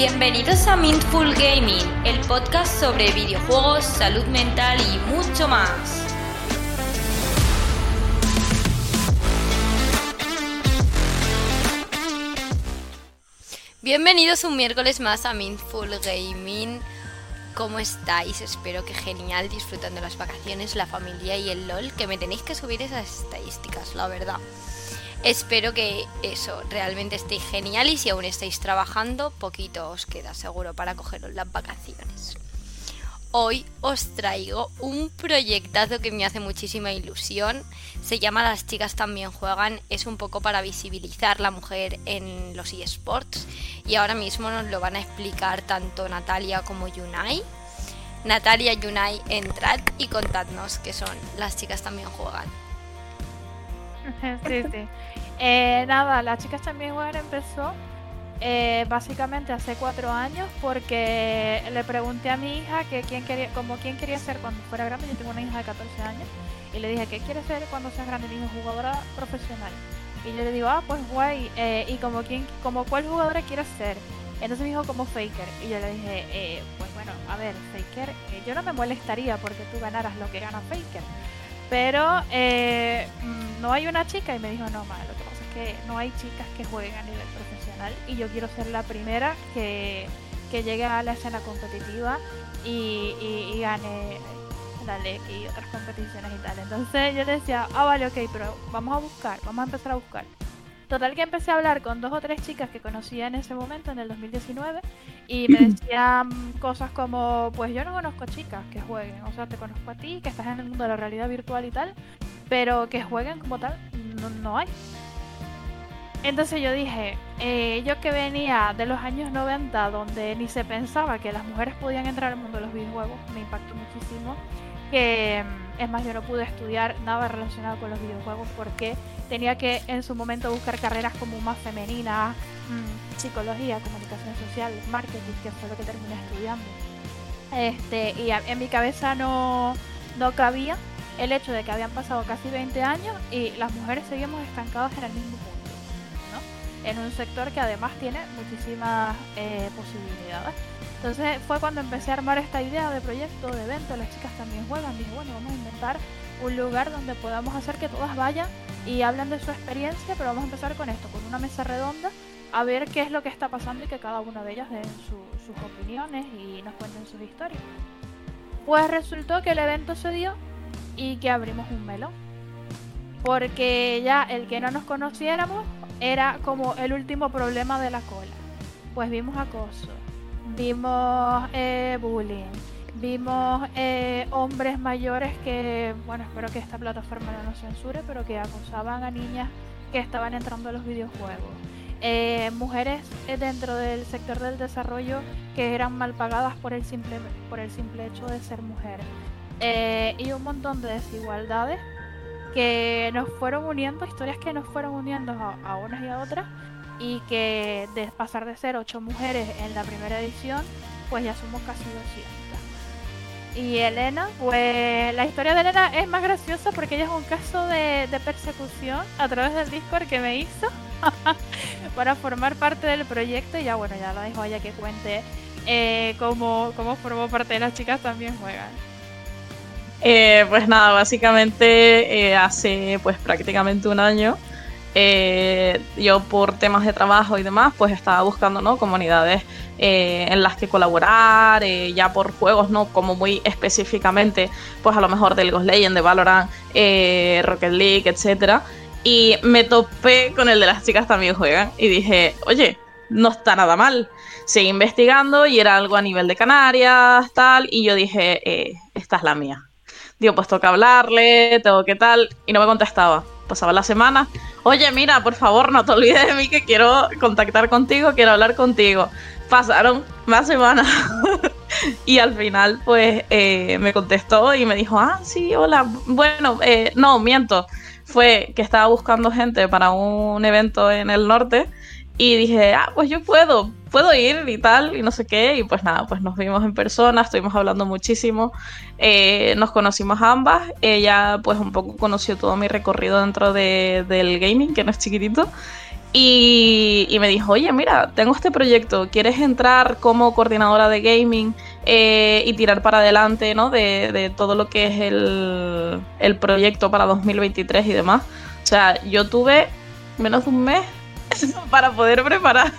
Bienvenidos a Mindful Gaming, el podcast sobre videojuegos, salud mental y mucho más. Bienvenidos un miércoles más a Mindful Gaming. ¿Cómo estáis? Espero que genial, disfrutando las vacaciones, la familia y el LOL, que me tenéis que subir esas estadísticas, la verdad. Espero que eso realmente estéis genial y si aún estáis trabajando, poquito os queda seguro para cogeros las vacaciones. Hoy os traigo un proyectazo que me hace muchísima ilusión. Se llama Las chicas también juegan. Es un poco para visibilizar la mujer en los eSports. Y ahora mismo nos lo van a explicar tanto Natalia como Yunai. Natalia, Yunai, entrad y contadnos qué son Las chicas también juegan. Eh, nada, las chicas también juegan empezó eh, básicamente hace cuatro años porque le pregunté a mi hija que quién quería, como quién quería ser cuando fuera grande. Yo tengo una hija de 14 años y le dije ¿qué quiere ser cuando sea grande. Y dijo jugadora profesional. Y yo le digo ah pues guay eh, y como quién, como cuál jugadora quieres ser. Entonces me dijo como Faker y yo le dije pues bueno a ver Faker yo no me molestaría porque tú ganaras lo que gana Faker pero mm, no hay una chica y me dijo no malo no hay chicas que jueguen a nivel profesional y yo quiero ser la primera que, llegue a la escena competitiva y, gane la LEC y otras competiciones y tal. Entonces yo decía, ah, vale, ok, pero vamos a buscar, vamos a empezar a buscar. Total que empecé a hablar con dos o tres chicas que conocía en ese momento, en el 2019, y me decían cosas como, pues yo no conozco chicas que jueguen, o sea, te conozco a ti, que estás en el mundo de la realidad virtual y tal, pero que jueguen como tal, no, no hay. Entonces yo dije, eh, yo que venía de los años 90, donde ni se pensaba que las mujeres podían entrar al mundo de los videojuegos, me impactó muchísimo. Que mm, es más, yo no pude estudiar nada relacionado con los videojuegos porque tenía que en su momento buscar carreras como más femeninas, mm, psicología, comunicación social, marketing, que fue lo que terminé estudiando. Este, y en mi cabeza no, no cabía el hecho de que habían pasado casi 20 años y las mujeres seguimos estancadas en el mismo en un sector que además tiene muchísimas eh, posibilidades. Entonces fue cuando empecé a armar esta idea de proyecto, de evento, las chicas también juegan, dije, bueno, vamos a inventar un lugar donde podamos hacer que todas vayan y hablen de su experiencia, pero vamos a empezar con esto, con una mesa redonda, a ver qué es lo que está pasando y que cada una de ellas den sus opiniones y nos cuenten sus historias. Pues resultó que el evento se dio y que abrimos un melón. Porque ya el que no nos conociéramos era como el último problema de la cola. Pues vimos acoso, vimos eh, bullying, vimos eh, hombres mayores que, bueno, espero que esta plataforma no nos censure, pero que acosaban a niñas que estaban entrando a los videojuegos. Eh, mujeres dentro del sector del desarrollo que eran mal pagadas por el simple, por el simple hecho de ser mujeres. y un montón de desigualdades que nos fueron uniendo, historias que nos fueron uniendo a, unas y a otras, y que de pasar de ser ocho mujeres en la primera edición, pues ya somos casi 200. Y Elena, pues la historia de Elena es más graciosa porque ella es un caso de, persecución a través del Discord que me hizo para formar parte del proyecto y ya bueno, ya la dejo ella que cuente eh, cómo, cómo formó parte de las chicas también juegan. Eh, pues nada, básicamente eh, hace pues prácticamente un año eh, yo por temas de trabajo y demás pues estaba buscando ¿no? comunidades en las que colaborar, ya por juegos, ¿no? Como muy específicamente, pues a lo mejor de League of Legends, de Valorant, Rocket League, etcétera. Y me topé con el de las chicas también juegan y dije, oye, no está nada mal. Seguí investigando y era algo a nivel de Canarias, tal, y yo dije, esta es la mía Digo, pues toca hablarle, tengo que tal, y no me contestaba. Pasaba la semana, oye, mira, por favor, no te olvides de mí que quiero contactar contigo, quiero hablar contigo. Pasaron más semanas y al final, pues, eh, me contestó y me dijo, ah, sí, hola, bueno, eh, no, miento. Fue que estaba buscando gente para un evento en el norte y dije, ah, pues yo puedo, puedo ir y tal, y no sé qué. Y pues nada, pues nos vimos en persona, estuvimos hablando muchísimo. Eh, nos conocimos ambas. Ella pues un poco conoció todo mi recorrido dentro de, del gaming, que no es chiquitito. Y, me dijo, oye, mira, tengo este proyecto, ¿quieres entrar como coordinadora de gaming eh, y tirar para adelante ¿no? de, todo lo que es el, el, proyecto para 2023 y demás? O sea, yo tuve menos de un mes para poder preparar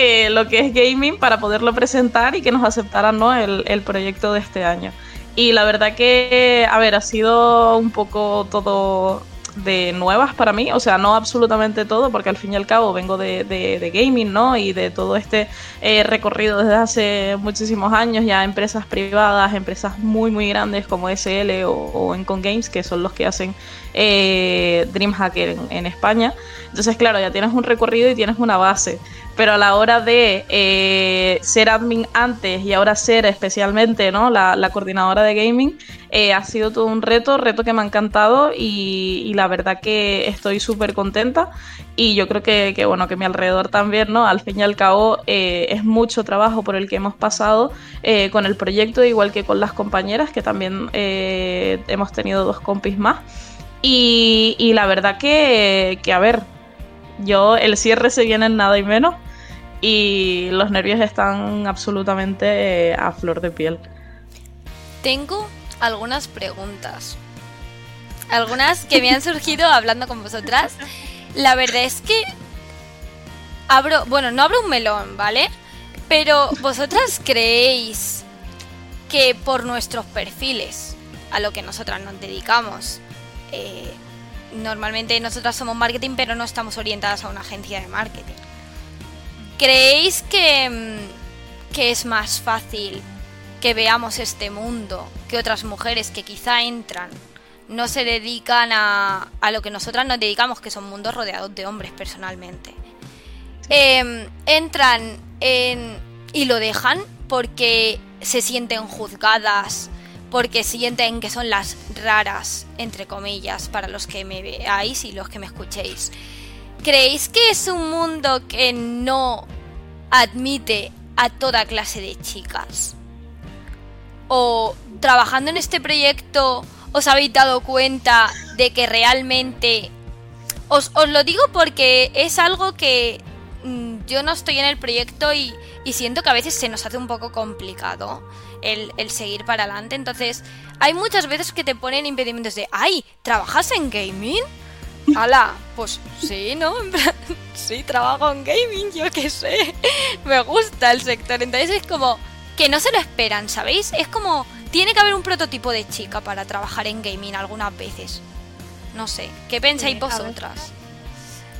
eh, lo que es gaming, para poderlo presentar y que nos aceptaran ¿no? el, el proyecto de este año. Y la verdad que, a ver, ha sido un poco todo de nuevas para mí, o sea, no absolutamente todo, porque al fin y al cabo vengo de, de, gaming, ¿no? Y de todo este eh, recorrido desde hace muchísimos años, ya empresas privadas, empresas muy, muy grandes como SL o, Encon Games, que son los que hacen eh, DreamHack en, España. Entonces, claro, ya tienes un recorrido y tienes una base. Pero a la hora de eh, ser admin antes y ahora ser especialmente ¿no? la, coordinadora de gaming, eh, ha sido todo un reto, reto que me ha encantado y, la verdad que estoy súper contenta. Y yo creo que, bueno, que mi alrededor también, ¿no? Al fin y al cabo, eh, es mucho trabajo por el que hemos pasado con el proyecto, igual que con las compañeras, que también hemos tenido dos compis más. Y, la verdad que, a ver, yo el cierre se viene en nada y menos y los nervios están absolutamente eh, a flor de piel. Tengo algunas preguntas. Algunas que me han surgido hablando con vosotras. La verdad es que abro, bueno, no abro un melón, ¿vale? Pero vosotras creéis que por nuestros perfiles, a lo que nosotras nos dedicamos, eh, normalmente nosotras somos marketing, pero no estamos orientadas a una agencia de marketing. ¿Creéis que, mm, que es más fácil que veamos este mundo que otras mujeres que quizá entran, no se dedican a, a lo que nosotras nos dedicamos, que son mundos rodeados de hombres personalmente? Em, entran en, y lo dejan porque se sienten juzgadas porque sienten que son las raras, entre comillas, para los que me veáis y los que me escuchéis. ¿Creéis que es un mundo que no admite a toda clase de chicas? ¿O trabajando en este proyecto os habéis dado cuenta de que realmente... Os, lo digo porque es algo que mm, yo no estoy en el proyecto y, y siento que a veces se nos hace un poco complicado el, seguir para adelante. Entonces, hay muchas veces que te ponen impedimentos de, ay, ¿trabajas en gaming? ¡Hala! Pues sí, ¿no? sí, trabajo en gaming, yo qué sé. Me gusta el sector. Entonces es como que no se lo esperan, ¿sabéis? Es como, tiene que haber un prototipo de chica para trabajar en gaming algunas veces. No sé, ¿qué pensáis vosotras?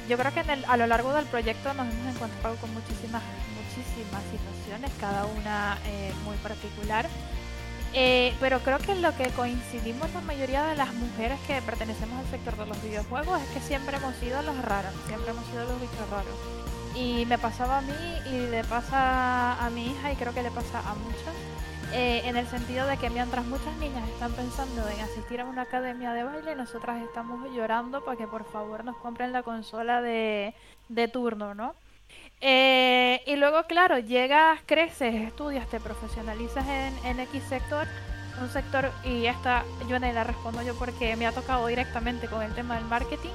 Yo creo que a lo largo del proyecto nos hemos encontrado con muchísimas, muchísimas situaciones, cada una eh, muy particular. Eh, pero creo que lo que coincidimos la mayoría de las mujeres que pertenecemos al sector de los videojuegos es que siempre hemos sido los raros, siempre hemos sido los bichos raros. Y me pasaba a mí y le pasa a mi hija y creo que le pasa a muchas eh, en el sentido de que mientras muchas niñas están pensando en asistir a una academia de baile, nosotras estamos llorando para que por favor nos compren la consola de, turno, ¿no? Eh, y luego, claro, llegas, creces, estudias, te profesionalizas en, en X sector, un sector, y esta yo la respondo yo porque me ha tocado directamente con el tema del marketing.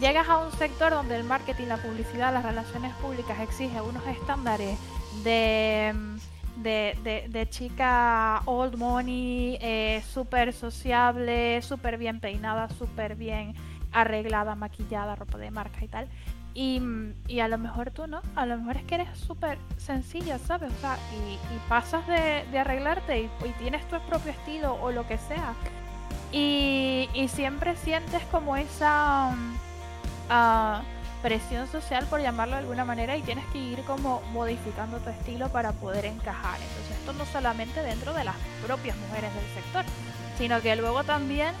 Llegas a un sector donde el marketing, la publicidad, las relaciones públicas exige unos estándares de de, chica old money, eh, súper sociable, súper bien peinada, súper bien arreglada, maquillada, ropa de marca y tal. Y, a lo mejor tú no, a lo mejor es que eres súper sencilla, ¿sabes? O sea, y, pasas de, arreglarte y, tienes tu propio estilo o lo que sea. Y, siempre sientes como esa... Uh, presión social, por llamarlo de alguna manera, y tienes que ir como modificando tu estilo para poder encajar. Entonces, esto no solamente dentro de las propias mujeres del sector, sino que luego también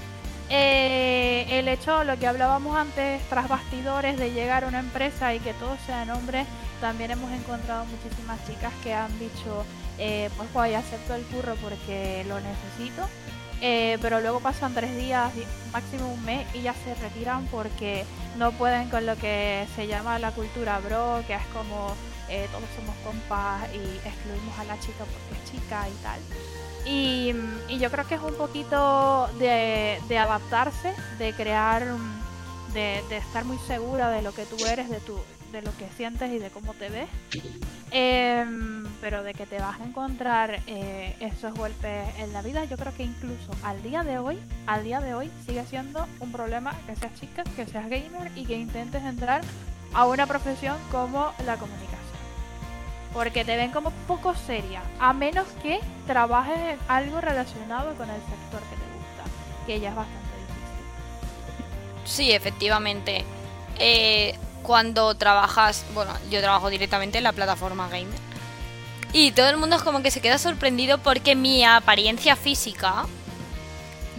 eh, el hecho, lo que hablábamos antes, tras bastidores, de llegar a una empresa y que todos sean hombres, también hemos encontrado muchísimas chicas que han dicho, eh, pues voy, acepto el curro porque lo necesito eh, pero luego pasan tres días, máximo un mes, y ya se retiran porque no pueden con lo que se llama la cultura bro, que es como eh, todos somos compas y excluimos a la chica porque es chica y tal. Y, yo creo que es un poquito de, adaptarse, de crear de, estar muy segura de lo que tú eres, de, tu, de lo que sientes y de cómo te ves. Em, pero de que te vas a encontrar eh, esos golpes en la vida, yo creo que incluso al día de hoy, al día de hoy sigue siendo un problema que seas chica, que seas gamer y que intentes entrar a una profesión como la comunicación. Porque te ven como poco seria, a menos que trabajes en algo relacionado con el sector que te gusta, que ya es bastante difícil. Sí, efectivamente. Eh, cuando trabajas, bueno, yo trabajo directamente en la plataforma gamer. Y todo el mundo es como que se queda sorprendido porque mi apariencia física,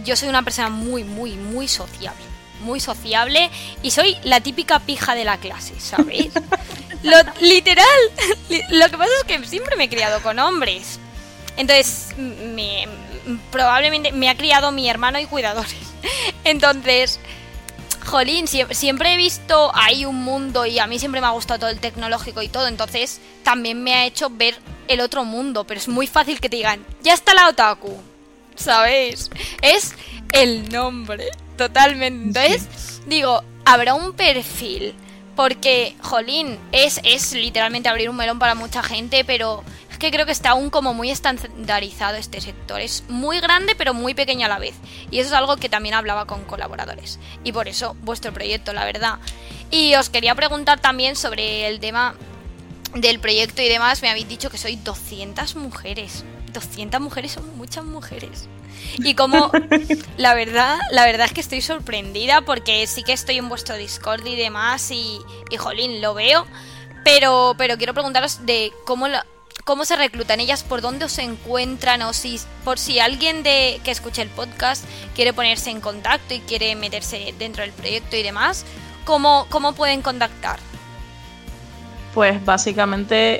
yo soy una persona muy, muy, muy sociable. Muy sociable y soy la típica pija de la clase, ¿sabéis? lo, literal. Lo que pasa es que siempre me he criado con hombres. Entonces, me, probablemente me ha criado mi hermano y cuidadores. Entonces, jolín, siempre he visto ahí un mundo y a mí siempre me ha gustado todo el tecnológico y todo, entonces también me ha hecho ver el otro mundo, pero es muy fácil que te digan, ya está la otaku, ¿sabéis? Es el nombre, totalmente. Entonces, digo, habrá un perfil, porque, jolín, es, es literalmente abrir un melón para mucha gente, pero que creo que está aún como muy estandarizado este sector. Es muy grande pero muy pequeño a la vez. Y eso es algo que también hablaba con colaboradores. Y por eso vuestro proyecto, la verdad. Y os quería preguntar también sobre el tema del proyecto y demás. Me habéis dicho que soy 200 mujeres. 200 mujeres son muchas mujeres. Y como la verdad, la verdad es que estoy sorprendida porque sí que estoy en vuestro Discord y demás y, y jolín, lo veo. Pero, pero quiero preguntaros de cómo la, cómo se reclutan ellas, por dónde os encuentran o si por si alguien de que escuche el podcast quiere ponerse en contacto y quiere meterse dentro del proyecto y demás, ¿cómo, cómo pueden contactar? Pues básicamente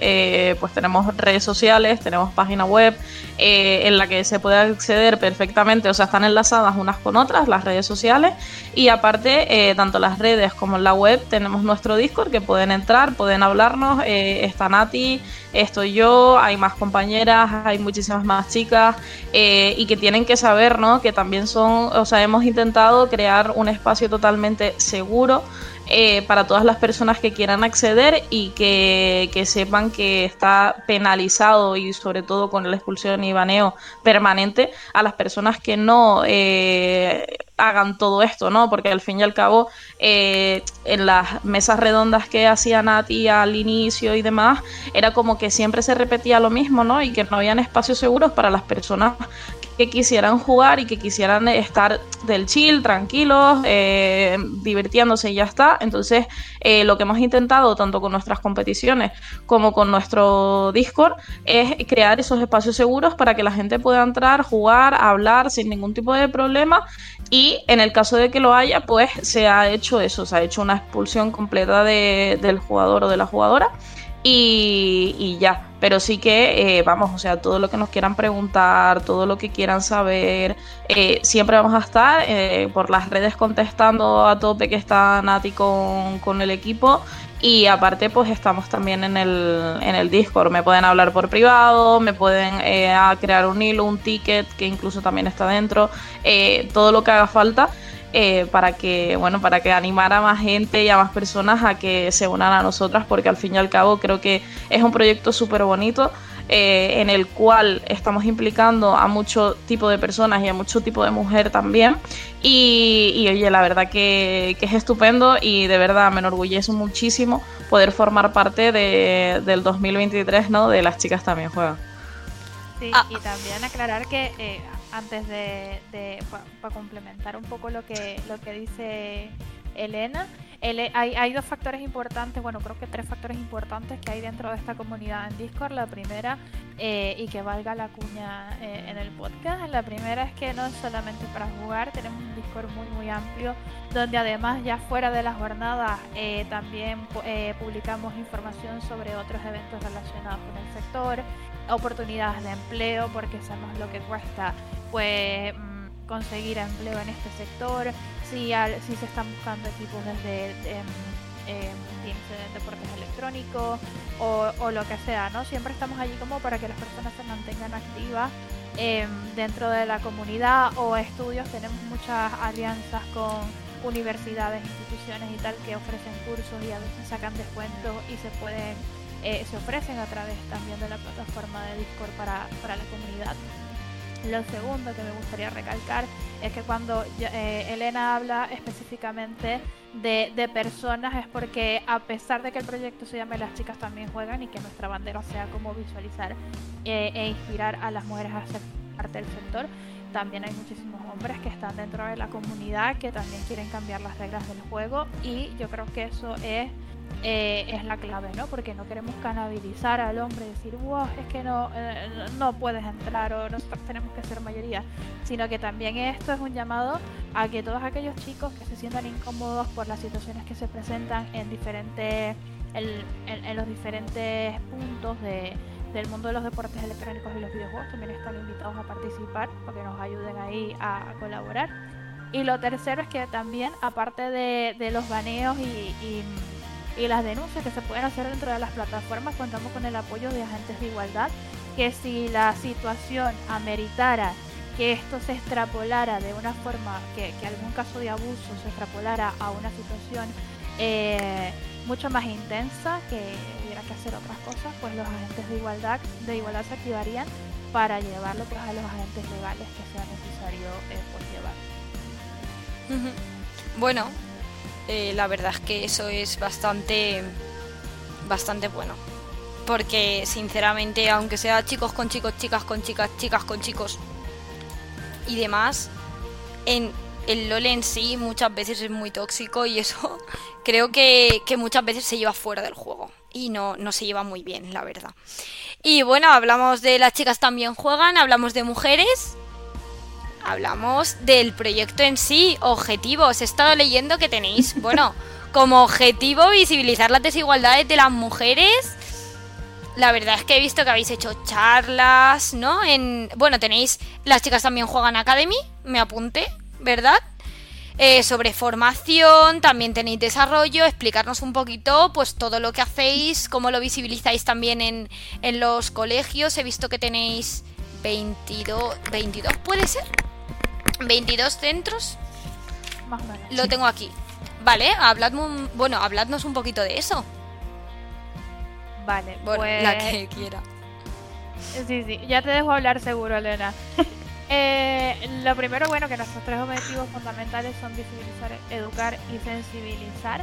eh, pues tenemos redes sociales, tenemos página web eh, en la que se puede acceder perfectamente, o sea, están enlazadas unas con otras las redes sociales y aparte eh, tanto las redes como la web tenemos nuestro Discord que pueden entrar, pueden hablarnos, está Nati, estoy yo, hay más compañeras, hay muchísimas más chicas y que tienen que saber, ¿no? Que también son, o sea, hemos intentado crear un espacio totalmente seguro eh, para todas las personas que quieran acceder y que, sepan que está penalizado y sobre todo con la expulsión y baneo permanente a las personas que no eh, hagan todo esto, ¿no? Porque al fin y al cabo, eh, en las mesas redondas que hacía Nati al inicio y demás, era como que siempre se repetía lo mismo, ¿no? Y que no habían espacios seguros para las personas que quisieran jugar y que quisieran estar del chill, tranquilos, eh, divirtiéndose y ya está. Entonces, eh, lo que hemos intentado, tanto con nuestras competiciones como con nuestro Discord, es crear esos espacios seguros para que la gente pueda entrar, jugar, hablar sin ningún tipo de problema. Y en el caso de que lo haya, pues se ha hecho eso, se ha hecho una expulsión completa del jugador o de la jugadora y, ya. Pero sí que, eh, vamos, o sea, todo lo que nos quieran preguntar, todo lo que quieran saber, eh, siempre vamos a estar eh, por las redes contestando a tope que está Nati con, con el equipo. Y aparte, pues estamos también en el, en el Discord. Me pueden hablar por privado, me pueden crear un hilo, un ticket, que incluso también está dentro. todo lo que haga falta. Eh, para que bueno para que animara a más gente y a más personas a que se unan a nosotras porque al fin y al cabo creo que es un proyecto súper bonito eh, en el cual estamos implicando a mucho tipo de personas y a mucho tipo de mujer también. Y, oye la verdad que, es estupendo y de verdad me enorgullece muchísimo poder formar parte de, del 2023 no de las chicas también juegan. Sí y también aclarar que eh, antes de, para complementar un poco lo que lo que dice Elena. Hay, hay, dos factores importantes bueno creo que tres factores importantes que hay dentro de esta comunidad en Discord. La primera eh, y que valga la cuña eh, en el podcast la primera es que no es solamente para jugar tenemos un Discord muy muy amplio donde además ya fuera de las jornadas eh, también publicamos información sobre otros eventos relacionados con el sector oportunidades de empleo porque sabemos lo que cuesta pues mm, conseguir empleo en este sector, si, si se están buscando equipos desde de deportes electrónicos o, lo que sea, ¿no? Siempre estamos allí como para que las personas se mantengan activas em, dentro de la comunidad o estudios. Tenemos muchas alianzas con universidades, instituciones y tal que ofrecen cursos y a veces sacan descuentos y se pueden eh, se ofrecen a través también de la plataforma de Discord para, para la comunidad. Lo segundo que me gustaría recalcar es que cuando eh, Elena habla específicamente de, de, personas es porque a pesar de que el proyecto se llame Las chicas también juegan y que nuestra bandera sea como visualizar eh, e inspirar a las mujeres a ser parte del sector, también hay muchísimos hombres que están dentro de la comunidad que también quieren cambiar las reglas del juego y yo creo que eso es eh, es la clave, ¿no? Porque no queremos canabilizar al hombre y decir, wow, es que no, eh, no puedes entrar o nosotros tenemos que ser mayoría, sino que también esto es un llamado a que todos aquellos chicos que se sientan incómodos por las situaciones que se presentan en diferentes, en, los diferentes puntos de, del mundo de los deportes electrónicos y los videojuegos también están invitados a participar porque nos ayuden ahí a, colaborar. Y lo tercero es que también, aparte de, los baneos y y las denuncias que se pueden hacer dentro de las plataformas contamos con el apoyo de agentes de igualdad que si la situación ameritara que esto se extrapolara de una forma, que, algún caso de abuso se extrapolara a una situación eh, mucho más intensa, que hubiera que hacer otras cosas, pues los agentes de igualdad, de igualdad se activarían para llevarlo pues, a los agentes legales que sea necesario eh, pues, llevar. Bueno, eh, la verdad es que eso es bastante, bastante bueno. Porque sinceramente, aunque sea chicos con chicos, chicas con chicas, chicas con chicos y demás, en el LOL en sí muchas veces es muy tóxico y eso creo que, que muchas veces se lleva fuera del juego. Y no, no se lleva muy bien, la verdad. Y bueno, hablamos de las chicas también juegan, hablamos de mujeres hablamos del proyecto en sí, objetivos. He estado leyendo que tenéis, bueno, como objetivo visibilizar las desigualdades de las mujeres. La verdad es que he visto que habéis hecho charlas, ¿no? En, bueno, tenéis, las chicas también juegan Academy, me apunté, ¿verdad? Eh, sobre formación, también tenéis desarrollo, explicarnos un poquito pues todo lo que hacéis, cómo lo visibilizáis también en, en los colegios. He visto que tenéis 22, 22 puede ser. 22 centros. Más o menos. Lo tengo aquí. Vale, habladme bueno, habladnos un poquito de eso. Vale, pues... La que quiera. Sí, sí, ya te dejo hablar seguro, Elena. eh, lo primero, bueno, que nuestros tres objetivos fundamentales son visibilizar, educar y sensibilizar.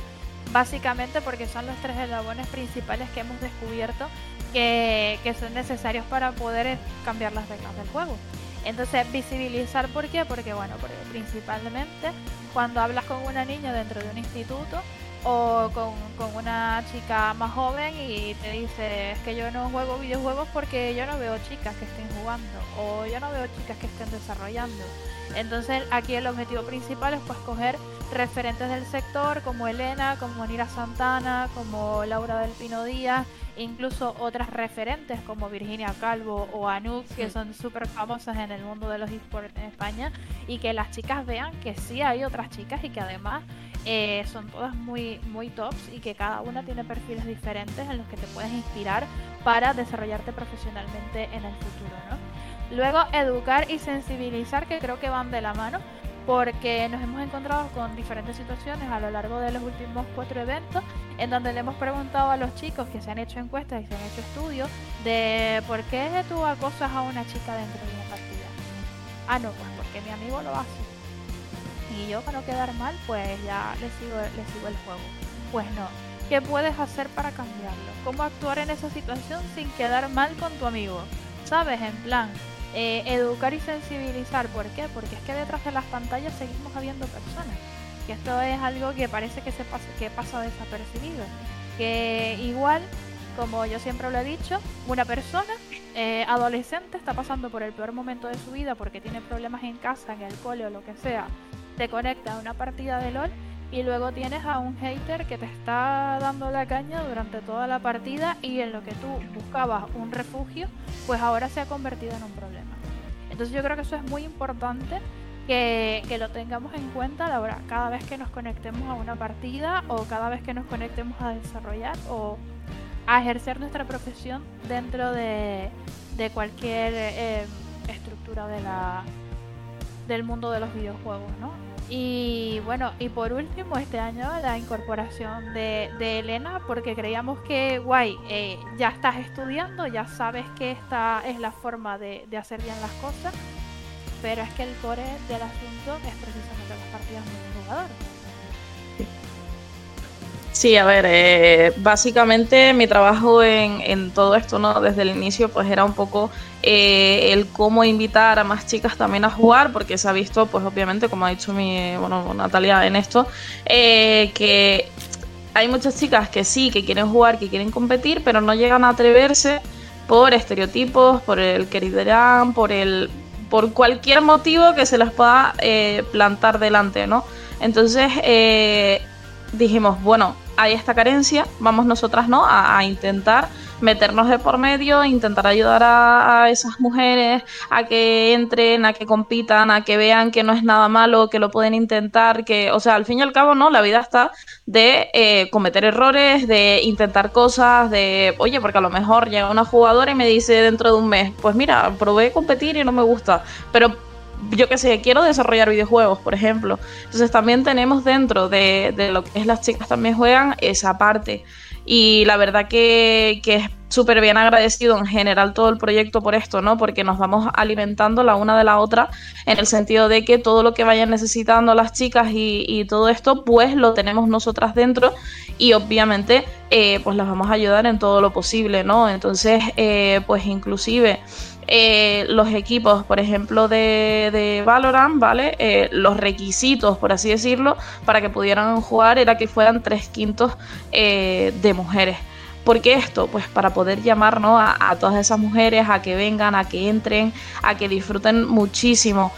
Básicamente porque son los tres eslabones principales que hemos descubierto que, que son necesarios para poder cambiar las reglas del juego. Entonces, visibilizar, ¿por qué? Porque, bueno, porque principalmente cuando hablas con una niña dentro de un instituto o con, con, una chica más joven y te dice, es que yo no juego videojuegos porque yo no veo chicas que estén jugando o yo no veo chicas que estén desarrollando. Entonces, aquí el objetivo principal es pues coger referentes del sector como Elena, como Nira Santana, como Laura del Pino Díaz incluso otras referentes como Virginia Calvo o Anouk, que son súper famosas en el mundo de los esports en España, y que las chicas vean que sí hay otras chicas y que además eh, son todas muy, muy tops y que cada una tiene perfiles diferentes en los que te puedes inspirar para desarrollarte profesionalmente en el futuro. ¿no? Luego, educar y sensibilizar, que creo que van de la mano, porque nos hemos encontrado con diferentes situaciones a lo largo de los últimos cuatro eventos en donde le hemos preguntado a los chicos que se han hecho encuestas y se han hecho estudios de por qué tú acosas a una chica dentro de una partida. Ah, no, pues porque mi amigo lo hace. Y yo para no quedar mal, pues ya le sigo, le sigo el juego. Pues no. ¿Qué puedes hacer para cambiarlo? ¿Cómo actuar en esa situación sin quedar mal con tu amigo? ¿Sabes? En plan, eh, educar y sensibilizar. ¿Por qué? Porque es que detrás de las pantallas seguimos habiendo personas. Que esto es algo que parece que, se pasa, que pasa desapercibido. Que igual, como yo siempre lo he dicho, una persona eh, adolescente está pasando por el peor momento de su vida porque tiene problemas en casa, en el cole o lo que sea. Te conecta a una partida de LOL y luego tienes a un hater que te está dando la caña durante toda la partida y en lo que tú buscabas un refugio, pues ahora se ha convertido en un problema. Entonces yo creo que eso es muy importante que, lo tengamos en cuenta la cada vez que nos conectemos a una partida o cada vez que nos conectemos a desarrollar o a ejercer nuestra profesión dentro de, cualquier eh, estructura de la, del mundo de los videojuegos, ¿no? Y bueno, y por último, este año la incorporación de, Elena, porque creíamos que, guay, eh, ya estás estudiando, ya sabes que esta es la forma de, de hacer bien las cosas, pero es que el core del asunto es precisamente las partidas multijugador. Sí, a ver, eh, básicamente mi trabajo en, todo esto, ¿no? Desde el inicio, pues era un poco eh, el cómo invitar a más chicas también a jugar, porque se ha visto, pues obviamente, como ha dicho mi, bueno, Natalia en esto, eh, que hay muchas chicas que sí, que quieren jugar, que quieren competir, pero no llegan a atreverse por estereotipos, por el que por el por cualquier motivo que se les pueda plantar delante, ¿no? Entonces dijimos, bueno, hay esta carencia, vamos nosotras no a, intentar meternos de por medio, intentar ayudar a, esas mujeres a que entren, a que compitan, a que vean que no es nada malo, que lo pueden intentar, que, o sea, al fin y al cabo, ¿no? La vida está de eh, cometer errores, de intentar cosas, de, oye, porque a lo mejor llega una jugadora y me dice dentro de un mes, pues mira, probé competir y no me gusta, pero yo qué sé, quiero desarrollar videojuegos, por ejemplo. Entonces también tenemos dentro de, lo que es las chicas también juegan esa parte. Y la verdad que, es súper bien agradecido en general todo el proyecto por esto, ¿no? Porque nos vamos alimentando la una de la otra en el sentido de que todo lo que vayan necesitando las chicas y, todo esto, pues lo tenemos nosotras dentro y obviamente eh, pues las vamos a ayudar en todo lo posible, ¿no? Entonces, eh, pues inclusive... Eh, los equipos, por ejemplo, de, Valorant, ¿vale? Eh, los requisitos, por así decirlo, para que pudieran jugar era que fueran tres quintos eh, de mujeres. ¿Por qué esto? Pues para poder llamar a, todas esas mujeres a que vengan, a que entren, a que disfruten muchísimo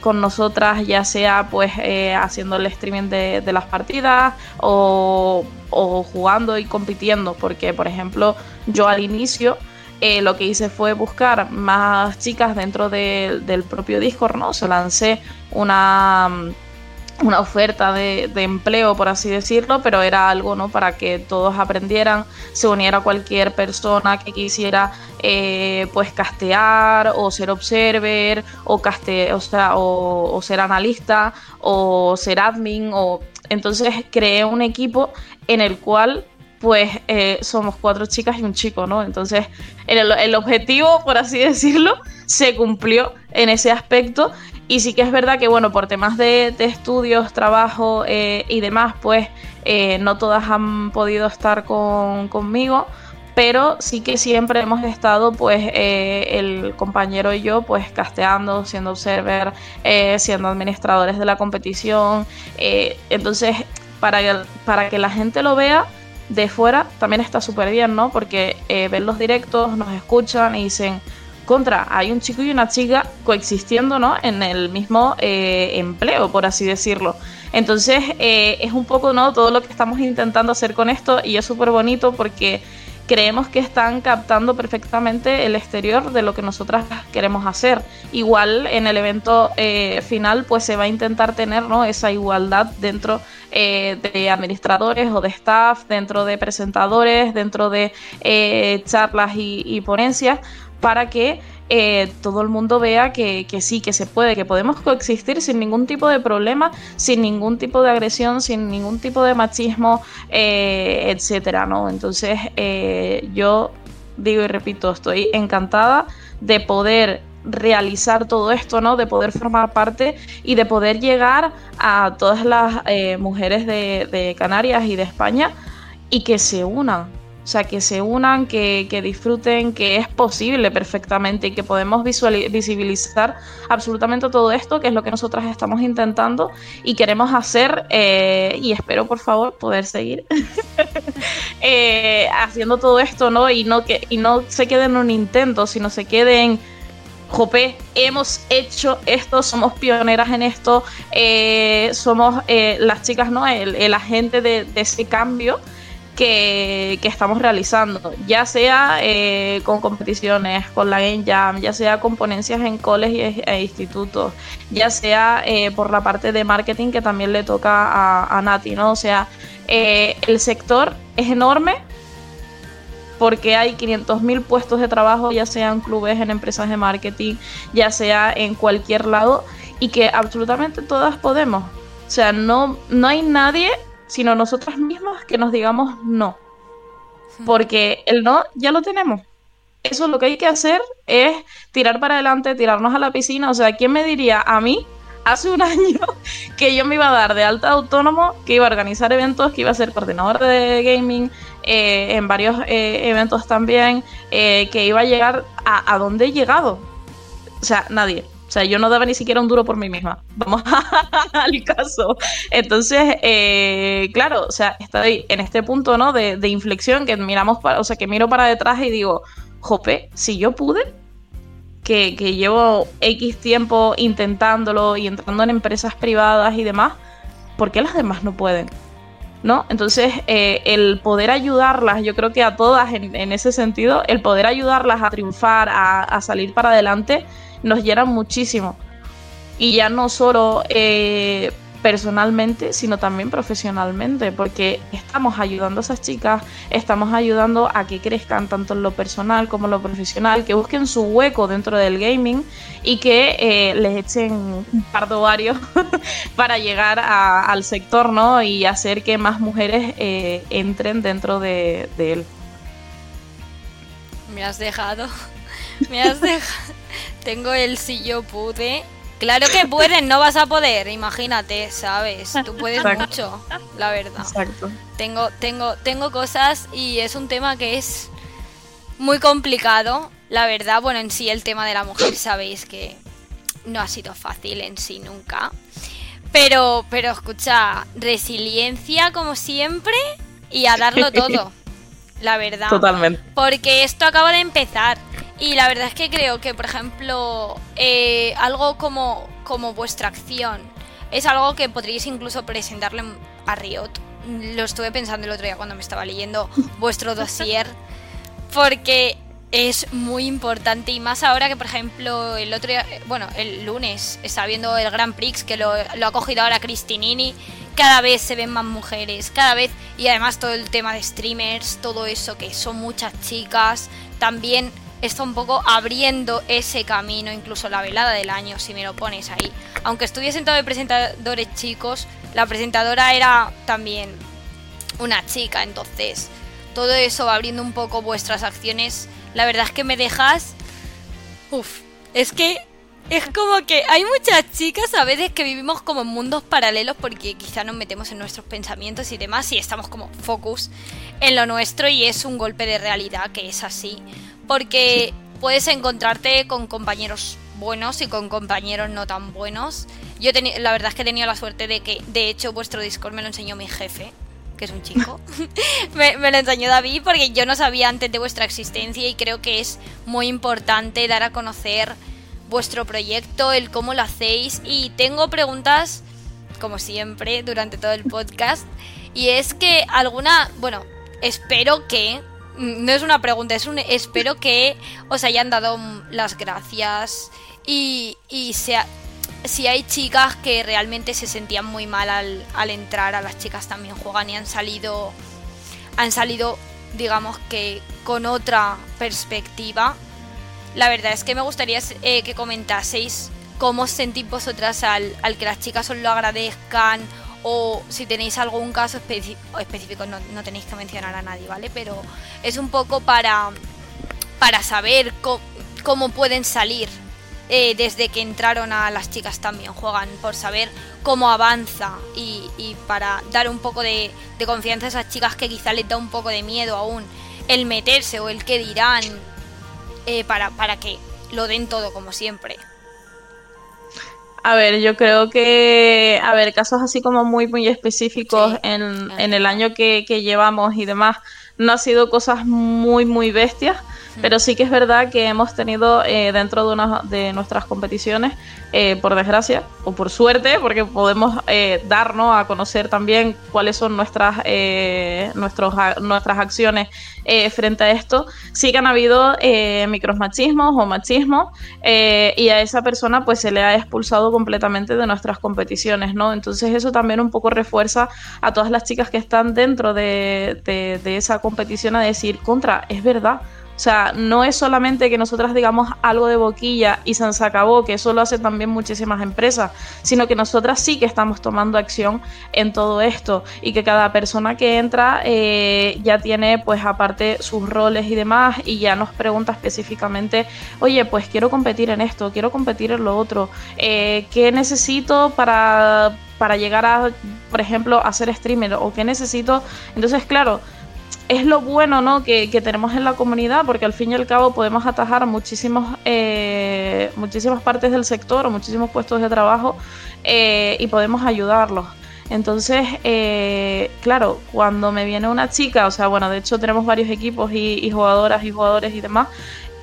con nosotras, ya sea pues haciendo el streaming de, las partidas o, jugando y compitiendo. Porque, por ejemplo, yo al inicio eh, lo que hice fue buscar más chicas dentro del propio Discord, ¿no? Se lancé una, mm, una oferta de, empleo, por así decirlo, pero era algo, ¿no? Para que todos aprendieran, se uniera cualquier persona que quisiera, eh, pues, castear o ser observer o, caste o, o ser analista o ser admin o... Entonces creé un equipo en el cual pues eh, somos cuatro chicas y un chico, ¿no? Entonces, el, objetivo, por así decirlo, se cumplió en ese aspecto. Y sí que es verdad que, bueno, por temas de, estudios, trabajo eh, y demás, pues eh, no todas han podido estar conmigo, pero sí que siempre hemos estado, pues, el compañero y yo, pues, casteando, siendo observer, siendo administradores de la competición. entonces, para, para que la gente lo vea, de fuera también está súper bien, ¿no? Porque eh, ven los directos, nos escuchan y dicen, contra, hay un chico y una chica coexistiendo, ¿no? En el mismo eh, empleo, por así decirlo. Entonces, eh, es un poco, ¿no? Todo lo que estamos intentando hacer con esto y es súper bonito porque creemos que están captando perfectamente el exterior de lo que nosotras queremos hacer. Igual en el evento eh, final pues se va a intentar tener ¿no? esa igualdad dentro eh, de administradores o de staff, dentro de presentadores, dentro de eh, charlas y ponencias para que eh, todo el mundo vea que, sí, que se puede, que podemos coexistir sin ningún tipo de problema, sin ningún tipo de agresión, sin ningún tipo de machismo, eh, etcétera, ¿no? Entonces, eh, yo digo y repito, estoy encantada de poder realizar todo esto, ¿no? De poder formar parte y de poder llegar a todas las mujeres de Canarias y de España y que se unan, o sea, que se unan, que, disfruten, que es posible perfectamente y que podemos visibilizar absolutamente todo esto, que es lo que nosotras estamos intentando y queremos hacer. Eh, y espero, por favor, poder seguir eh, haciendo todo esto, ¿no? Y no, que, y no se quede en un intento, sino se quede en Jope, hemos hecho esto, somos pioneras en esto, eh, somos las chicas, ¿no? El, agente de, de, ese cambio que, estamos realizando, ya sea eh, con competiciones, con la Game Jam, ya sea con ponencias en colegios e institutos, ya sea eh, por la parte de marketing que también le toca a, a Nati, ¿no? O sea, eh, el sector es enorme porque hay 500.000 puestos de trabajo, ya sea en clubes, en empresas de marketing, ya sea en cualquier lado y que absolutamente todas podemos. O sea, no, no hay nadie, sino nosotras mismas, que nos digamos no. Porque el no ya lo tenemos. Eso lo que hay que hacer es tirar para adelante, tirarnos a la piscina. O sea, ¿quién me diría a mí hace un año que yo me iba a dar de alta autónomo, que iba a organizar eventos, que iba a ser coordinador de gaming eh, en varios eh, eventos también, eh, que iba a llegar a, a donde he llegado? O sea, nadie. O sea, yo no daba ni siquiera un duro por mí misma. Vamos al caso. Entonces, claro, o sea, estoy en este punto, ¿no? De, de inflexión que miramos, para, o sea, que miro para detrás y digo, jope, si yo pude, que, llevo X tiempo intentándolo y entrando en empresas privadas y demás, ¿por qué las demás no pueden? ¿No? Entonces, eh, el poder ayudarlas, yo creo que a todas en, ese sentido, el poder ayudarlas a triunfar, a, salir para adelante, nos llena muchísimo. Y ya no solo eh, personalmente, sino también profesionalmente, porque estamos ayudando a esas chicas, estamos ayudando a que crezcan tanto en lo personal como en lo profesional, que busquen su hueco dentro del gaming y que eh, les echen un par de ovarios para llegar al sector, ¿no? Y hacer que más mujeres eh, entren dentro de, de él. Me has dejado, me has dejado. Tengo el si yo pude Claro que puedes, no vas a poder, imagínate, ¿sabes? Tú puedes mucho, la verdad. Exacto. Tengo, tengo, tengo cosas y es un tema que es muy complicado, la verdad. Bueno, en sí el tema de la mujer sabéis que no ha sido fácil en sí nunca. Pero, pero escucha, resiliencia como siempre y a darlo todo. La verdad. Totalmente. Porque esto acaba de empezar. Y la verdad es que creo que, por ejemplo, eh, algo como, como vuestra acción es algo que podríais incluso presentarle a Riot. Lo estuve pensando el otro día cuando me estaba leyendo vuestro dossier, porque es muy importante y más ahora que, por ejemplo, el otro día, bueno, el lunes está viendo el Grand Prix que lo, lo ha cogido ahora Cristinini. Cada vez se ven más mujeres, cada vez, y además todo el tema de streamers, todo eso que son muchas chicas, también está un poco abriendo ese camino, incluso la velada del año, si me lo pones ahí. Aunque estuviesen todo de presentadores chicos, la presentadora era también una chica, entonces todo eso va abriendo un poco vuestras acciones. La verdad es que me dejas... Uf, es que es como que hay muchas chicas a veces que vivimos como en mundos paralelos porque quizá nos metemos en nuestros pensamientos y demás y estamos como focus en lo nuestro y es un golpe de realidad que es así porque puedes encontrarte con compañeros buenos y con compañeros no tan buenos. Yo la verdad es que he tenido la suerte de que, de hecho, vuestro Discord me lo enseñó mi jefe, que es un chico. me, me, lo enseñó David porque yo no sabía antes de vuestra existencia y creo que es muy importante dar a conocer vuestro proyecto, el cómo lo hacéis. Y tengo preguntas, como siempre, durante todo el podcast. Y es que alguna, bueno, espero que no es una pregunta, es un espero que os hayan dado las gracias y, y sea, si hay chicas que realmente se sentían muy mal al, al, entrar, a las chicas también juegan y han salido, han salido, digamos que con otra perspectiva. La verdad es que me gustaría eh, que comentaseis cómo os sentís vosotras al, al que las chicas os lo agradezcan o si tenéis algún caso específico, no, tenéis que mencionar a nadie, ¿vale? Pero es un poco para, para saber cómo, pueden salir eh, desde que entraron a las chicas también juegan, por saber cómo avanza y, para dar un poco de, confianza a esas chicas que quizá les da un poco de miedo aún el meterse o el que dirán eh, para, para que lo den todo como siempre. A ver, yo creo que, a ver, casos así como muy, muy específicos en, en, el año que, que, llevamos y demás, no ha sido cosas muy, muy bestias, pero sí que es verdad que hemos tenido eh, dentro de, una, de nuestras competiciones, eh, por desgracia o por suerte, porque podemos eh, darnos a conocer también cuáles son nuestras, nuestros, nuestras acciones frente a esto, sí que han habido micromachismos o machismo y a esa persona pues se le ha expulsado completamente de nuestras competiciones, ¿no? Entonces eso también un poco refuerza a todas las chicas que están dentro de, de, de esa competición a decir, contra, es verdad, O sea, no es solamente que nosotras digamos algo de boquilla y se acabó, que eso lo hacen también muchísimas empresas, sino que nosotras sí que estamos tomando acción en todo esto y que cada persona que entra eh, ya tiene pues aparte sus roles y demás y ya nos pregunta específicamente, oye, pues quiero competir en esto, quiero competir en lo otro, eh, ¿qué necesito para, para llegar a, por ejemplo, a ser streamer o qué necesito? Entonces, claro, es lo bueno ¿no? que, tenemos en la comunidad, porque al fin y al cabo podemos atajar muchísimos, eh, muchísimas partes del sector o muchísimos puestos de trabajo eh, y podemos ayudarlos. Entonces, eh, claro, cuando me viene una chica, o sea, bueno, de hecho tenemos varios equipos y jugadoras y jugadores y demás,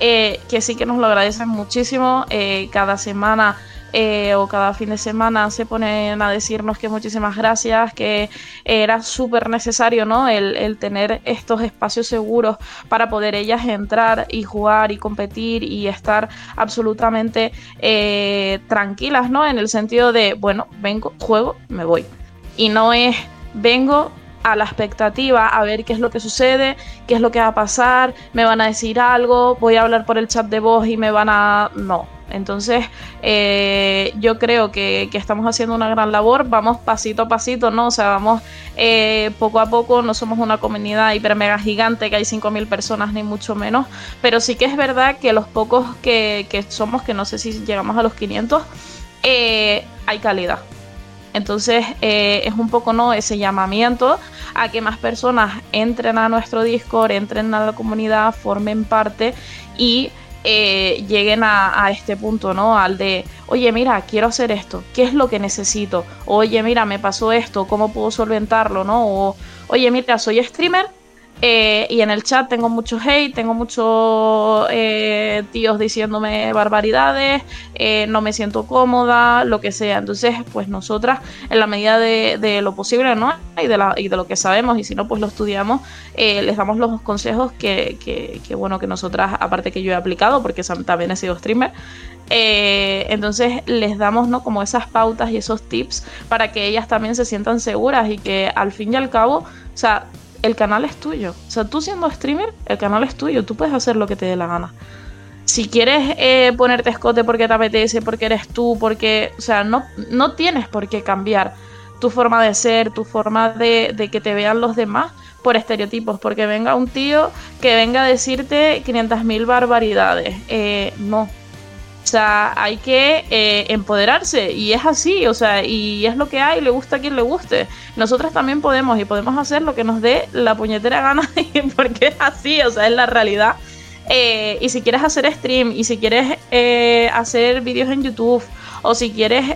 que sí que nos lo agradecen muchísimo. cada semana eh, o cada fin de semana se ponen a decirnos que muchísimas gracias, que era súper necesario ¿no? El, tener estos espacios seguros para poder ellas entrar y jugar y competir y estar absolutamente eh, tranquilas, ¿no? En el sentido de, bueno, vengo, juego, me voy. Y no es, vengo, a la expectativa a ver qué es lo que sucede, qué es lo que va a pasar, me van a decir algo, voy a hablar por el chat de voz y me van a... No, entonces, eh, yo creo que, estamos haciendo una gran labor, vamos pasito a pasito, ¿no? O sea, vamos eh, poco a poco, no somos una comunidad hiper mega gigante que hay 5.000 personas ni mucho menos, pero sí que es verdad que los pocos que, somos, que no sé si llegamos a los 500, eh, hay calidad. Entonces es un poco no ese llamamiento a que más personas entren a nuestro Discord, entren a la comunidad, formen parte y eh, lleguen a, este punto, ¿no? Al de, oye, mira, quiero hacer esto, ¿qué es lo que necesito? Oye, mira, me pasó esto, ¿cómo puedo solventarlo, ¿no? O, oye, mira, soy streamer, eh, y en el chat tengo mucho hate, tengo muchos eh, tíos diciéndome barbaridades, eh, no me siento cómoda, lo que sea. Entonces, pues nosotras, en la medida de, lo posible, ¿no? Y de, la, y de lo que sabemos, y si no, pues lo estudiamos, les damos los consejos que, que, bueno, que nosotras, aparte que yo he aplicado, porque también he sido streamer, entonces les damos ¿no? como esas pautas y esos tips para que ellas también se sientan seguras y que al fin y al cabo, o sea, el canal es tuyo. O sea, tú siendo streamer, el canal es tuyo. Tú puedes hacer lo que te dé la gana. Si quieres eh, ponerte escote porque te apetece, porque eres tú, porque. O sea, no, no tienes por qué cambiar tu forma de ser, tu forma de, que te vean los demás por estereotipos. Porque venga un tío que venga a decirte 500.000 barbaridades. Eh, no, sea, hay que eh, empoderarse y es así, o sea, y es lo que hay, le gusta a quien le guste. Nosotras también podemos y podemos hacer lo que nos dé la puñetera gana porque es así, o sea, es la realidad. Eh, y si quieres hacer stream y si quieres eh, hacer vídeos en YouTube o si quieres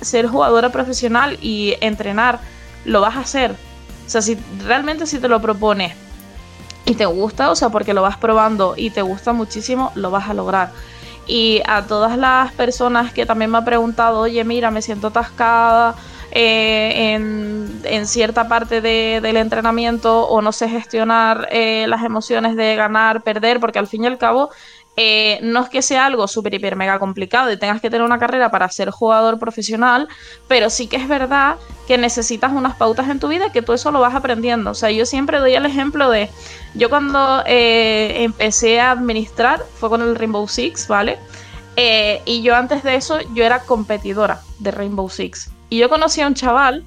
ser jugadora profesional y entrenar, lo vas a hacer. O sea, si realmente si te lo propones y te gusta, o sea, porque lo vas probando y te gusta muchísimo, lo vas a lograr y a todas las personas que también me han preguntado, oye, mira, me siento atascada eh, en, cierta parte del entrenamiento o no sé gestionar eh, las emociones de ganar, perder, porque al fin y al cabo eh, no es que sea algo súper, hiper, mega complicado y tengas que tener una carrera para ser jugador profesional, pero sí que es verdad que necesitas unas pautas en tu vida y que tú eso lo vas aprendiendo. O sea, yo siempre doy el ejemplo de, yo cuando eh, empecé a administrar fue con el Rainbow Six, ¿vale? Eh, y yo antes de eso, yo era competidora de Rainbow Six. Y yo conocí a un chaval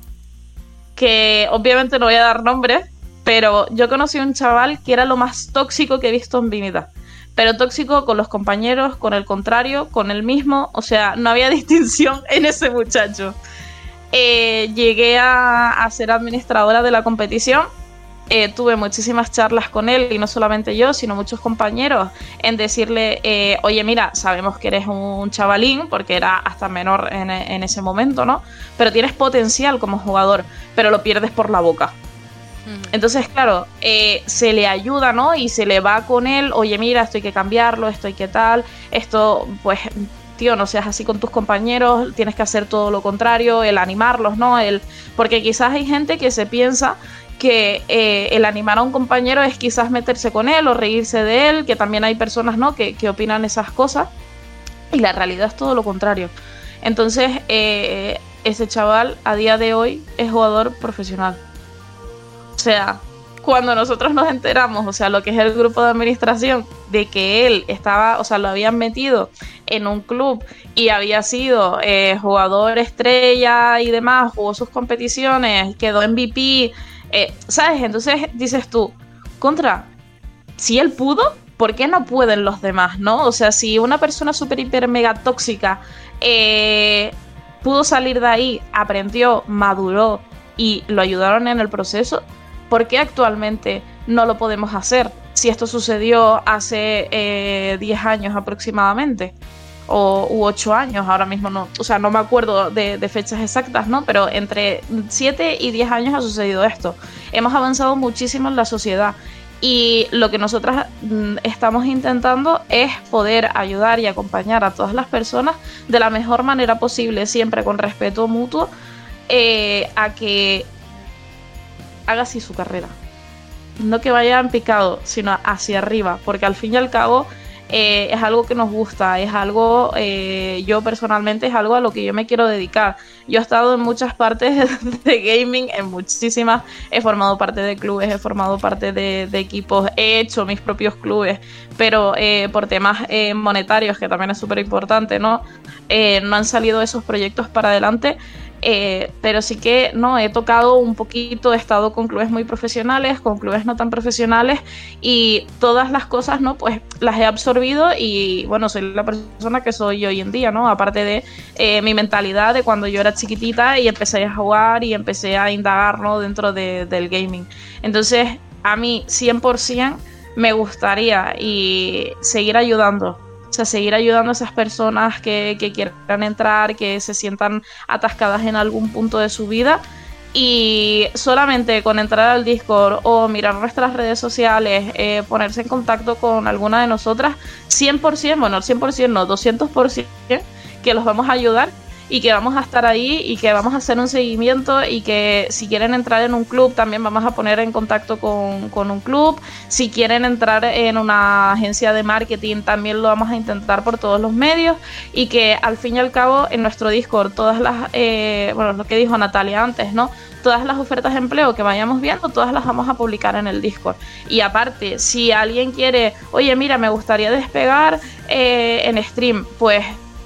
que obviamente no voy a dar nombre, pero yo conocí a un chaval que era lo más tóxico que he visto en mi vida pero tóxico con los compañeros, con el contrario, con el mismo, o sea, no había distinción en ese muchacho. Eh, llegué a, ser administradora de la competición, eh, tuve muchísimas charlas con él y no solamente yo, sino muchos compañeros en decirle, eh, oye, mira, sabemos que eres un chavalín, porque era hasta menor en, en ese momento, ¿no? Pero tienes potencial como jugador, pero lo pierdes por la boca. Entonces, claro, eh, se le ayuda, ¿no? Y se le va con él, oye, mira, esto hay que cambiarlo, esto hay que tal, esto, pues, tío, no seas así con tus compañeros, tienes que hacer todo lo contrario, el animarlos, ¿no? El, porque quizás hay gente que se piensa que eh, el animar a un compañero es quizás meterse con él o reírse de él, que también hay personas, ¿no? Que, que opinan esas cosas, y la realidad es todo lo contrario. Entonces, eh, ese chaval a día de hoy es jugador profesional. O sea, cuando nosotros nos enteramos, o sea, lo que es el grupo de administración, de que él estaba, o sea, lo habían metido en un club y había sido eh, jugador estrella y demás, jugó sus competiciones, quedó MVP, eh, ¿sabes? Entonces dices tú, contra, si él pudo, ¿por qué no pueden los demás, no? O sea, si una persona súper, hiper, mega tóxica eh, pudo salir de ahí, aprendió, maduró y lo ayudaron en el proceso, ¿por qué actualmente no lo podemos hacer? Si esto sucedió hace 10 eh, años aproximadamente, o u 8 años, ahora mismo no, o sea, no me acuerdo de, de fechas exactas, ¿no? Pero entre 7 y 10 años ha sucedido esto. Hemos avanzado muchísimo en la sociedad y lo que nosotras mm, estamos intentando es poder ayudar y acompañar a todas las personas de la mejor manera posible, siempre con respeto mutuo, eh, a que haga así su carrera. No que vaya en picado, sino hacia arriba, porque al fin y al cabo eh, es algo que nos gusta, es algo, eh, yo personalmente es algo a lo que yo me quiero dedicar. Yo he estado en muchas partes de gaming, en muchísimas, he formado parte de clubes, he formado parte de, equipos, he hecho mis propios clubes, pero eh, por temas monetarios, que también es súper importante, ¿no? no han salido esos proyectos para adelante. Eh, pero sí que no he tocado un poquito, he estado con clubes muy profesionales, con clubes no tan profesionales y todas las cosas, ¿no? Pues las he absorbido y bueno, soy la persona que soy hoy en día, ¿no? Aparte de eh, mi mentalidad de cuando yo era chiquitita y empecé a jugar y empecé a indagar, ¿no? Dentro del gaming. Entonces, a mí 100% me gustaría y seguir ayudando o sea, seguir ayudando a esas personas que, quieran entrar, que se sientan atascadas en algún punto de su vida. Y solamente con entrar al Discord o mirar nuestras redes sociales, eh, ponerse en contacto con alguna de nosotras, 100%, bueno, 100% no, 200% que los vamos a ayudar y que vamos a estar ahí y que vamos a hacer un seguimiento y que si quieren entrar en un club también vamos a poner en contacto con, un club. Si quieren entrar en una agencia de marketing también lo vamos a intentar por todos los medios y que al fin y al cabo en nuestro Discord todas las, eh, bueno, lo que dijo Natalia antes, ¿no? Todas las ofertas de empleo que vayamos viendo, todas las vamos a publicar en el Discord. Y aparte, si alguien quiere, oye, mira, me gustaría despegar eh, en stream, pues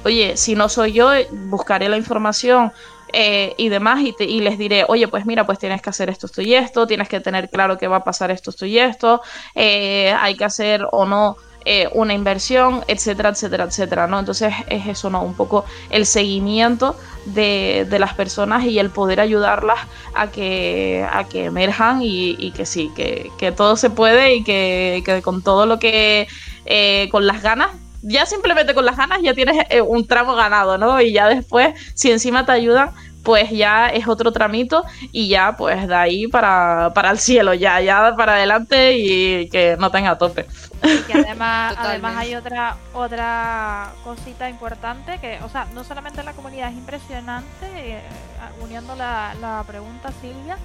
oye, si no soy yo, buscaré la información eh, y demás y, les diré, oye, pues mira, pues tienes que hacer esto, esto y esto, tienes que tener claro que va a pasar esto, esto y esto, eh, hay que hacer o no eh, una inversión, etcétera, etcétera, etcétera, ¿no? Entonces es eso, ¿no? Un poco el seguimiento de, las personas y el poder ayudarlas a que, a que emerjan y, que sí, que, todo se puede y que, que con todo lo que, con las ganas ya simplemente con las ganas ya tienes eh, un tramo ganado, ¿no? Y ya después, si encima te ayudan, pues ya es otro tramito y ya pues de ahí para, para el cielo, ya, ya para adelante y que no tenga tope. Y además, además hay otra, otra cosita importante que, o sea, no solamente la comunidad es impresionante, eh, uniendo la, la pregunta Silvia,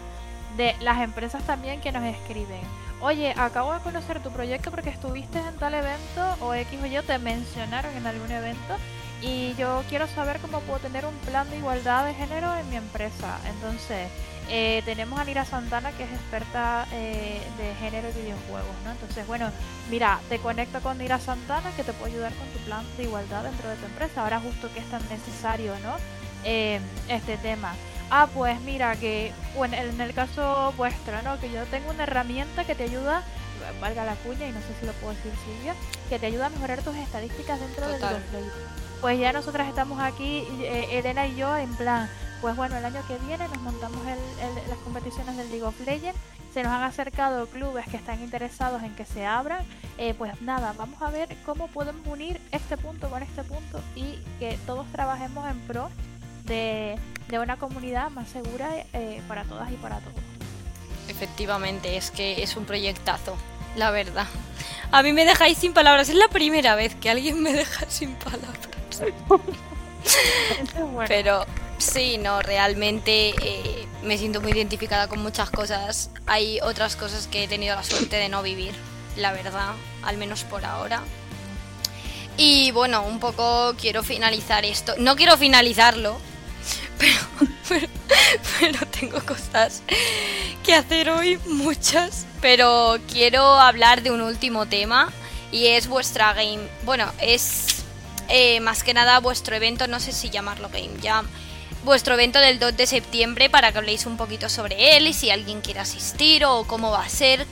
de las empresas también que nos escriben oye, acabo de conocer tu proyecto porque estuviste en tal evento o X o Y te mencionaron en algún evento y yo quiero saber cómo puedo tener un plan de igualdad de género en mi empresa. Entonces, eh, tenemos a Nira Santana que es experta eh, de género y videojuegos, ¿no? Entonces, bueno, mira, te conecto con Nira Santana que te puede ayudar con tu plan de igualdad dentro de tu empresa. Ahora justo que es tan necesario, ¿no? Eh, este tema ah, pues mira, que bueno, en el caso vuestro, ¿no? Que yo tengo una herramienta que te ayuda, valga la cuña y no sé si lo puedo decir Silvia, que te ayuda a mejorar tus estadísticas dentro del Play. Pues ya nosotras estamos aquí, eh, Elena y yo, en plan, pues bueno, el año que viene nos montamos el, las competiciones del League of Legends, se nos han acercado clubes que están interesados en que se abran, eh, pues nada, vamos a ver cómo podemos unir este punto con este punto y que todos trabajemos en pro de, una comunidad más segura eh, para todas y para todos. Efectivamente, es que es un proyectazo, la verdad. A mí me dejáis sin palabras, es la primera vez que alguien me deja sin palabras. Pero sí, no, realmente eh, me siento muy identificada con muchas cosas. Hay otras cosas que he tenido la suerte de no vivir, la verdad, al menos por ahora. Y bueno, un poco quiero finalizar esto. No quiero finalizarlo, pero, pero tengo cosas que hacer hoy, muchas. Pero quiero hablar de un último tema y es vuestra game. Bueno, es eh, más que nada vuestro evento, no sé si llamarlo Game Jam. Vuestro evento del 2 de septiembre para que habléis un poquito sobre él y si alguien quiere asistir o cómo va a ser,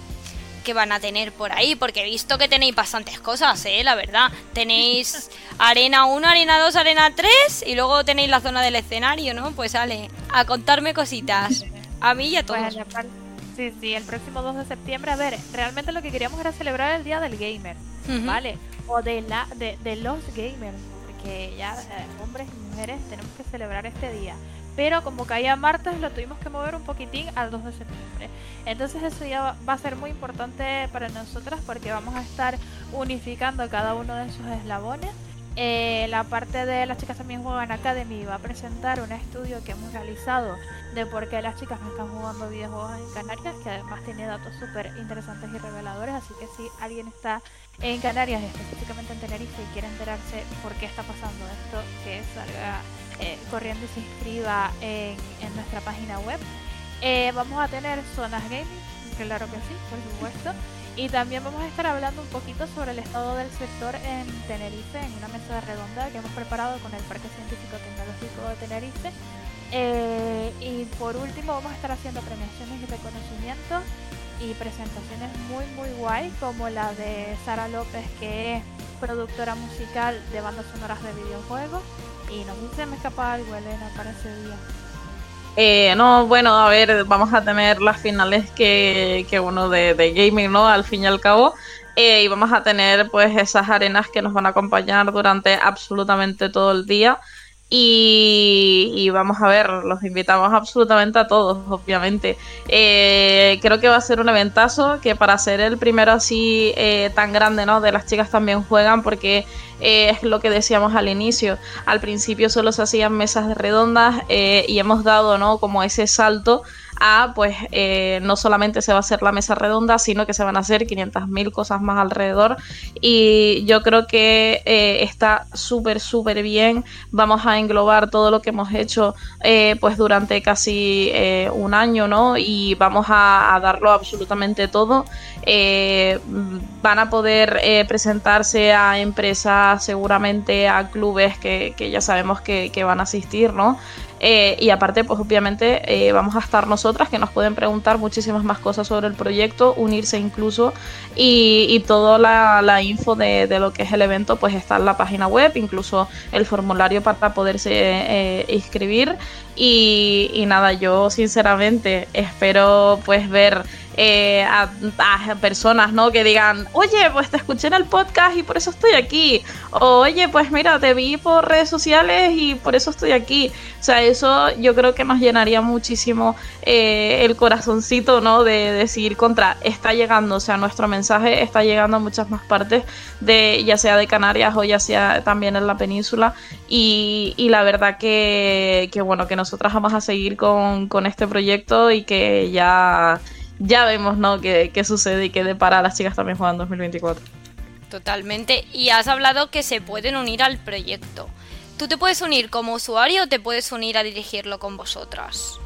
que van a tener por ahí, porque he visto que tenéis bastantes cosas, ¿eh? La verdad. Tenéis arena 1, arena 2, arena 3 y luego tenéis la zona del escenario, ¿no? Pues sale, a contarme cositas. A mí y a todos. sí, sí, el próximo 2 de septiembre, a ver, realmente lo que queríamos era celebrar el Día del Gamer, ¿vale? O de, la, de, de los gamers, porque ya eh, hombres y mujeres tenemos que celebrar este día pero como caía martes lo tuvimos que mover un poquitín al 2 de septiembre. Entonces eso ya va a ser muy importante para nosotras porque vamos a estar unificando cada uno de esos eslabones. Eh, la parte de las chicas también juegan Academy va a presentar un estudio que hemos realizado de por qué las chicas no están jugando videojuegos en Canarias, que además tiene datos súper interesantes y reveladores, así que si alguien está en Canarias, específicamente en Tenerife, y quiere enterarse por qué está pasando esto, que salga eh, corriendo y se inscriba en, nuestra página web. Eh, vamos a tener zonas gaming, claro que sí, por supuesto. Y también vamos a estar hablando un poquito sobre el estado del sector en Tenerife, en una mesa redonda que hemos preparado con el Parque Científico Tecnológico de Tenerife. Eh, y por último vamos a estar haciendo premiaciones y reconocimientos y presentaciones muy muy guay como la de Sara López que es productora musical de bandas sonoras de videojuegos y no sé me escapa algo, Elena, para ese día. Eh, no, bueno, a ver, vamos a tener las finales que, que uno de, de gaming, ¿no? Al fin y al cabo. Eh, y vamos a tener pues esas arenas que nos van a acompañar durante absolutamente todo el día. Y, vamos a ver, los invitamos absolutamente a todos, obviamente. Eh, creo que va a ser un eventazo que para ser el primero así eh, tan grande, ¿no? De las chicas también juegan porque eh, es lo que decíamos al inicio. Al principio solo se hacían mesas redondas y hemos dado, ¿no? Como ese salto a, pues, eh, no solamente se va a hacer la mesa redonda, sino que se van a hacer 500.000 cosas más alrededor. Y yo creo que eh, está súper, súper bien. Vamos a englobar todo lo que hemos hecho, eh, pues, durante casi un año, ¿no? Y vamos a, darlo absolutamente todo. van a poder presentarse a empresas, seguramente a clubes que, ya sabemos que, que van a asistir, ¿no? Eh, y aparte, pues obviamente eh, vamos a estar nosotras que nos pueden preguntar muchísimas más cosas sobre el proyecto, unirse incluso. Y, toda la, info de, lo que es el evento pues está en la página web, incluso el formulario para poderse eh, inscribir. Y, y nada, yo sinceramente espero pues ver eh, a, personas, ¿no? Que digan, oye, pues te escuché en el podcast y por eso estoy aquí. O, oye, pues mira, te vi por redes sociales y por eso estoy aquí. O sea, eso yo creo que nos llenaría muchísimo eh, el corazoncito, ¿no? De decir contra, está llegando, o sea, nuestro mensaje está llegando a muchas más partes, de ya sea de Canarias o ya sea también en la península. Y, y la verdad que, que, bueno, que nosotras vamos a seguir con, con este proyecto y que ya ya vemos, ¿no? Qué, sucede y qué depara las chicas también juegan 2024. Totalmente. Y has hablado que se pueden unir al proyecto. ¿Tú te puedes unir como usuario o te puedes unir a dirigirlo con vosotras?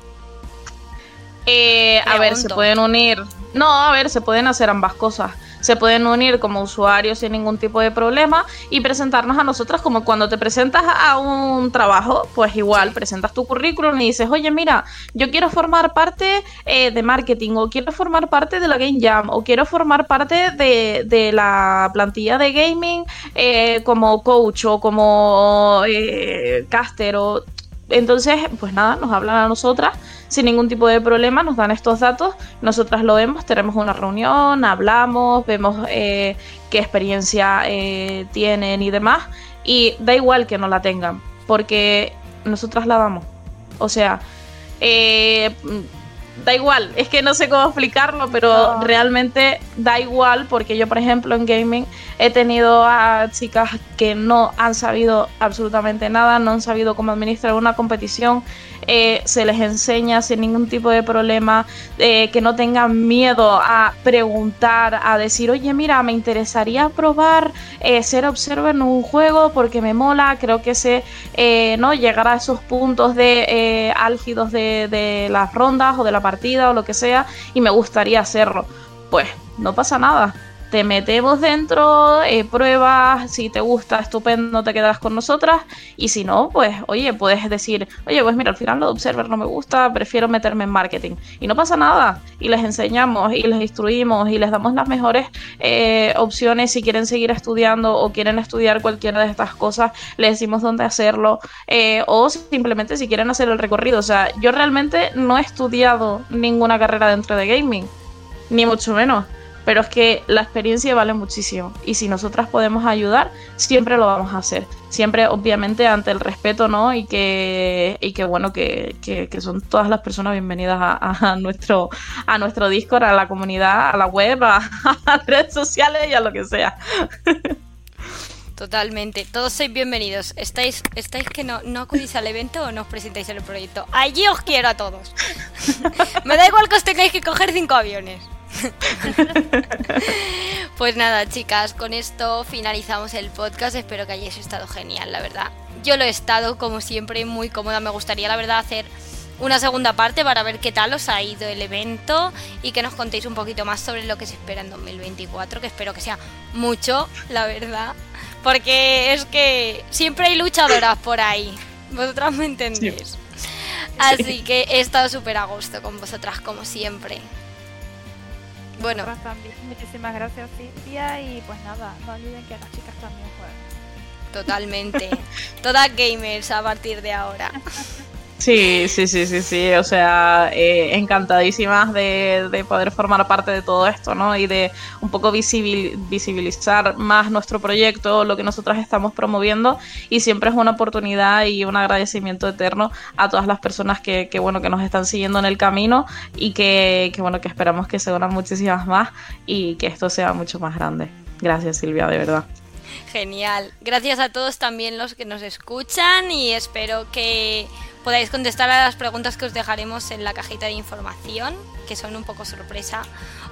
Eh, a ver, se pueden unir. No, a ver, se pueden hacer ambas cosas se pueden unir como usuarios sin ningún tipo de problema y presentarnos a nosotras como cuando te presentas a un trabajo, pues igual presentas tu currículum y dices, oye, mira, yo quiero formar parte eh, de marketing o quiero formar parte de la Game Jam o quiero formar parte de, la plantilla de gaming eh, como coach o como eh, caster o entonces, pues nada, nos hablan a nosotras sin ningún tipo de problema, nos dan estos datos, nosotras lo vemos, tenemos una reunión, hablamos, vemos eh, qué experiencia eh, tienen y demás, y da igual que no la tengan, porque nosotras la damos. O sea, eh, da igual, es que no sé cómo explicarlo, pero realmente da igual porque yo, por ejemplo, en gaming he tenido a chicas que no han sabido absolutamente nada, no han sabido cómo administrar una competición, eh, se les enseña sin ningún tipo de problema, eh, que no tengan miedo a preguntar, a decir, oye, mira, me interesaría probar eh, ser observer en un juego porque me mola, creo que sé, ¿no? Llegar a esos puntos de álgidos de, de las rondas o de la partida o lo que sea y me gustaría hacerlo. Pues no pasa nada te metemos dentro, eh, pruebas, si te gusta, estupendo, te quedas con nosotras, y si no, pues, oye, puedes decir, oye, pues mira, al final lo de Observer no me gusta, prefiero meterme en marketing. Y no pasa nada, y les enseñamos, y les instruimos, y les damos las mejores eh, opciones. Si quieren seguir estudiando o quieren estudiar cualquiera de estas cosas, les decimos dónde hacerlo, eh, o simplemente si quieren hacer el recorrido. O sea, yo realmente no he estudiado ninguna carrera dentro de gaming, ni mucho menos pero es que la experiencia vale muchísimo y si nosotras podemos ayudar, siempre lo vamos a hacer. Siempre, obviamente, ante el respeto, ¿no? Y que, y que bueno, que, que, son todas las personas bienvenidas a, nuestro, a nuestro Discord, a la comunidad, a la web, a, las redes sociales y a lo que sea. Totalmente, todos sois bienvenidos. ¿Estáis, estáis que no, no acudís al evento o no os presentáis en el proyecto? Allí os quiero a todos. Me da igual que os tengáis que coger cinco aviones. pues nada, chicas, con esto finalizamos el podcast. Espero que hayáis estado genial, la verdad. Yo lo he estado, como siempre, muy cómoda. Me gustaría, la verdad, hacer una segunda parte para ver qué tal os ha ido el evento y que nos contéis un poquito más sobre lo que se espera en 2024, que espero que sea mucho, la verdad. Porque es que siempre hay luchadoras por ahí. Vosotras me entendéis. Así que he estado súper a gusto con vosotras, como siempre. Bueno. También. Muchísimas gracias, Cintia. Y pues nada, no olviden que las chicas también juegan. Totalmente. Todas gamers a partir de ahora. Sí, sí, sí, sí, sí. O sea, eh, encantadísimas de, poder formar parte de todo esto, ¿no? Y de un poco visibilizar más nuestro proyecto, lo que nosotras estamos promoviendo. Y siempre es una oportunidad y un agradecimiento eterno a todas las personas que, bueno, que nos están siguiendo en el camino y que, que, bueno, que esperamos que se unan muchísimas más y que esto sea mucho más grande. Gracias, Silvia, de verdad. Genial. Gracias a todos también los que nos escuchan y espero que podáis contestar a las preguntas que os dejaremos en la cajita de información, que son un poco sorpresa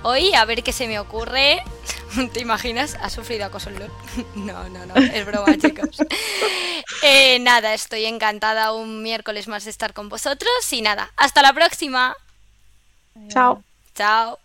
hoy, a ver qué se me ocurre. ¿Te imaginas? ¿Has sufrido acoso en LOL? No, no, no, es broma, chicos. Eh, nada, estoy encantada un miércoles más de estar con vosotros y nada, hasta la próxima. Chao. Chao.